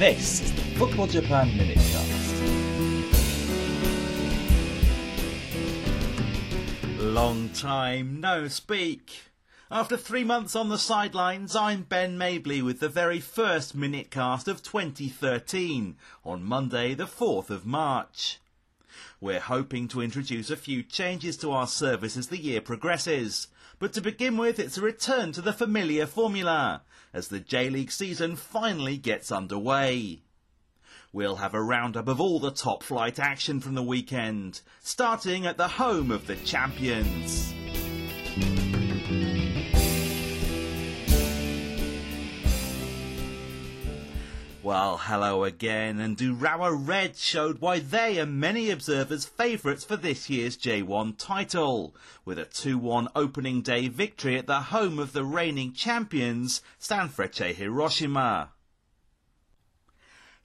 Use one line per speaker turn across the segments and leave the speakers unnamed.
This is the Football Japan Minutecast.
Long time no speak. After three months on the sidelines, I'm Ben Mabley with the very first Minutecast of 2013 on Monday, the 4th of March. We're hoping to introduce a few changes to our service as the year progresses. But to begin with, it's a return to the familiar formula as the J League season finally gets underway. We'll have a roundup of all the top flight action from the weekend, starting at the home of the champions. Well, hello again, and Urawa Reds showed why they are many observers' favourites for this year's J1 title, with a 2-1 opening day victory at the home of the reigning champions, Sanfrecce Hiroshima.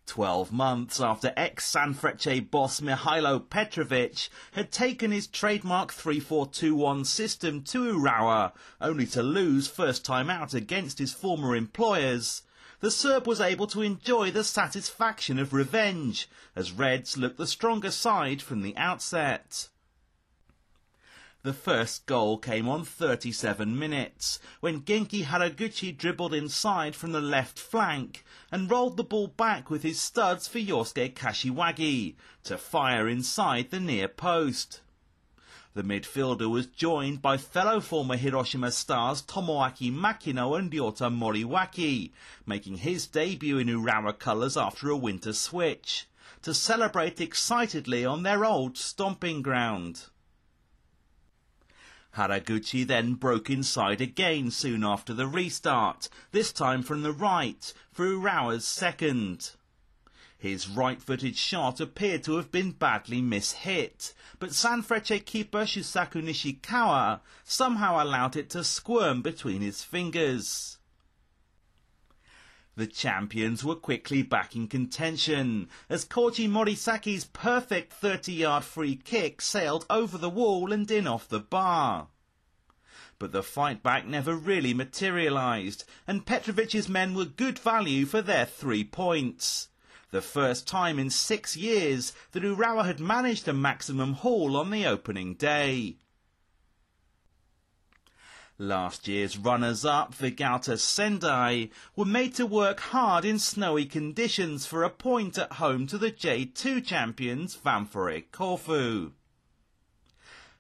Twelve months after ex-Sanfrecce boss Mihailo Petrovic had taken his trademark 3-4-2-1 system to Urawa, only to lose first time out against his former employers, the Serb was able to enjoy the satisfaction of revenge, as Reds looked the stronger side from the outset. The first goal came on 37 minutes, when Genki Haraguchi dribbled inside from the left flank and rolled the ball back with his studs for Yosuke Kashiwagi to fire inside the near post. The midfielder was joined by fellow former Hiroshima stars Tomoaki Makino and Ryota Moriwaki, making his debut in Urawa colours after a winter switch, to celebrate excitedly on their old stomping ground. Haraguchi then broke inside again soon after the restart, this time from the right, for Urawa's second. His right-footed shot appeared to have been badly mishit, but Sanfrecce keeper Shusaku Nishikawa somehow allowed it to squirm between his fingers. The champions were quickly back in contention as Koji Morisaki's perfect 30-yard free kick sailed over the wall and in off the bar. But the fight back never really materialised, and Petrovic's men were good value for their three points the first time in six years that Urawa had managed a maximum haul on the opening day. Last year's runners-up, Vegalta Sendai, were made to work hard in snowy conditions for a point at home to the J2 champions Ventforet Kofu.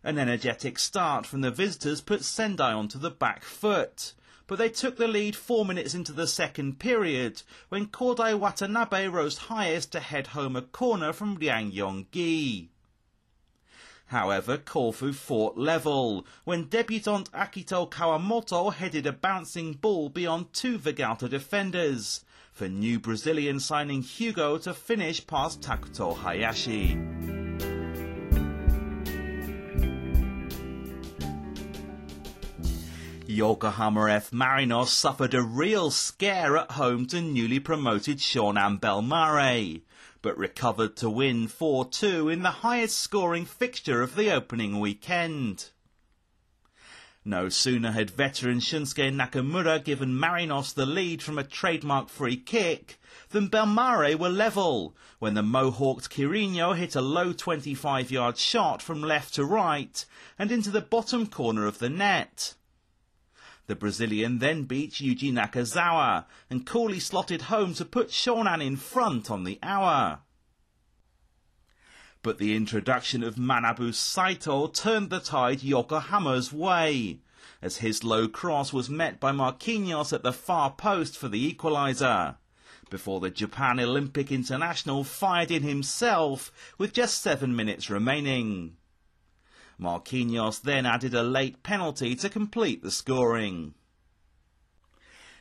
An energetic start from the visitors put Sendai onto the back foot, but they took the lead four minutes into the second period when Kodai Watanabe rose highest to head home a corner from Liang Yonggi. However, Kofu fought level when debutant Akito Kawamoto headed a bouncing ball beyond two Vegalta defenders, for new Brazilian signing Hugo to finish past Takuto Hayashi. Yokohama F. Marinos suffered a real scare at home to newly promoted Shonan Bellmare, but recovered to win 4-2 in the highest scoring fixture of the opening weekend. No sooner had veteran Shunsuke Nakamura given Marinos the lead from a trademark free kick than Bellmare were level when the mohawked Quirino hit a low 25 yard shot from left to right and into the bottom corner of the net. The Brazilian then beat Yuji Nakazawa and coolly slotted home to put Shonan in front on the hour. But the introduction of Manabu Saito turned the tide Yokohama's way, as his low cross was met by Marquinhos at the far post for the equaliser, before the Japan Olympic International fired in himself with just seven minutes remaining. Marquinhos then added a late penalty to complete the scoring.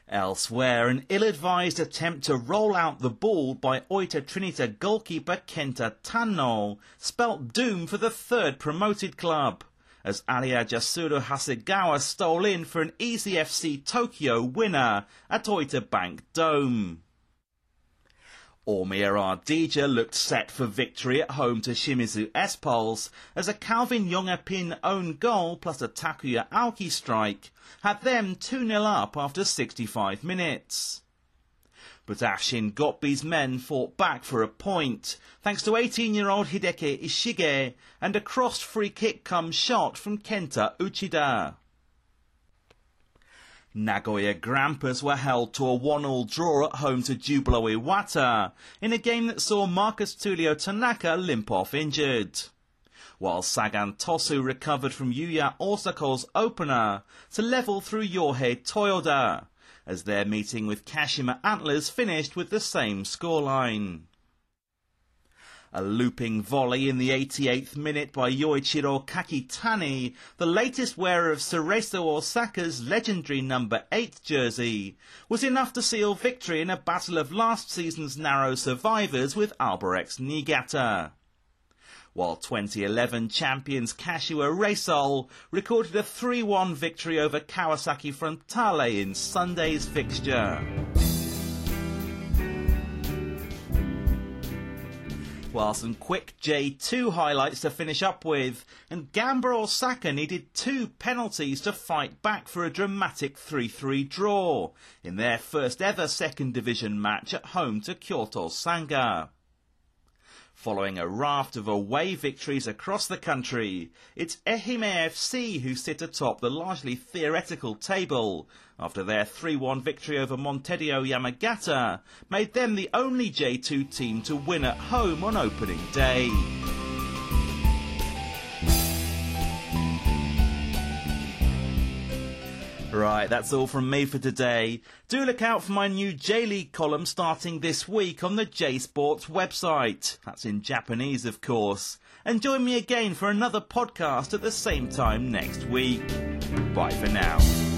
Elsewhere, an ill-advised attempt to roll out the ball by Oita Trinita goalkeeper Kenta Tanno spelt doom for the third promoted club, as Ariajasuru Hasegawa stole in for an easy FC Tokyo winner at Oita Bank Dome. Omiya Ardija looked set for victory at home to Shimizu S-Pulse as a Calvin Jong-a-Pin own goal plus a Takuya Aoki strike had them 2-0 up after 65 minutes. But Afshin Ghotbi's men fought back for a point, thanks to 18-year-old Hideki Ishige and a crossed free kick come shot from Kenta Uchida. Nagoya Grampus were held to a one-all draw at home to Jubilo Iwata in a game that saw Marcus Tulio Tanaka limp off injured. While Sagan Tosu recovered from Yuya Osako's opener to level through Yohei Toyoda as their meeting with Kashima Antlers finished with the same scoreline. A looping volley in the 88th minute by Yoichiro Kakitani, the latest wearer of Cerezo Osaka's legendary number 8 jersey, was enough to seal victory in a battle of last season's narrow survivors with Albirex Niigata while 2011 champions Kashiwa Reysol recorded a 3-1 victory over Kawasaki Frontale in Sunday's fixture. Well, some quick J2 highlights to finish up with, and Gamba Osaka needed two penalties to fight back for a dramatic 3-3 draw in their first ever second division match at home to Kyoto Sanga. Following a raft of away victories across the country, it's Ehime FC who sit atop the largely theoretical table after their 3-1 victory over Montedio Yamagata made them the only J2 team to win at home on opening day. Right, that's all from me for today. Do look out for my new J League column starting this week on the J Sports website. That's in Japanese, of course. And join me again for another podcast at the same time next week. Bye for now.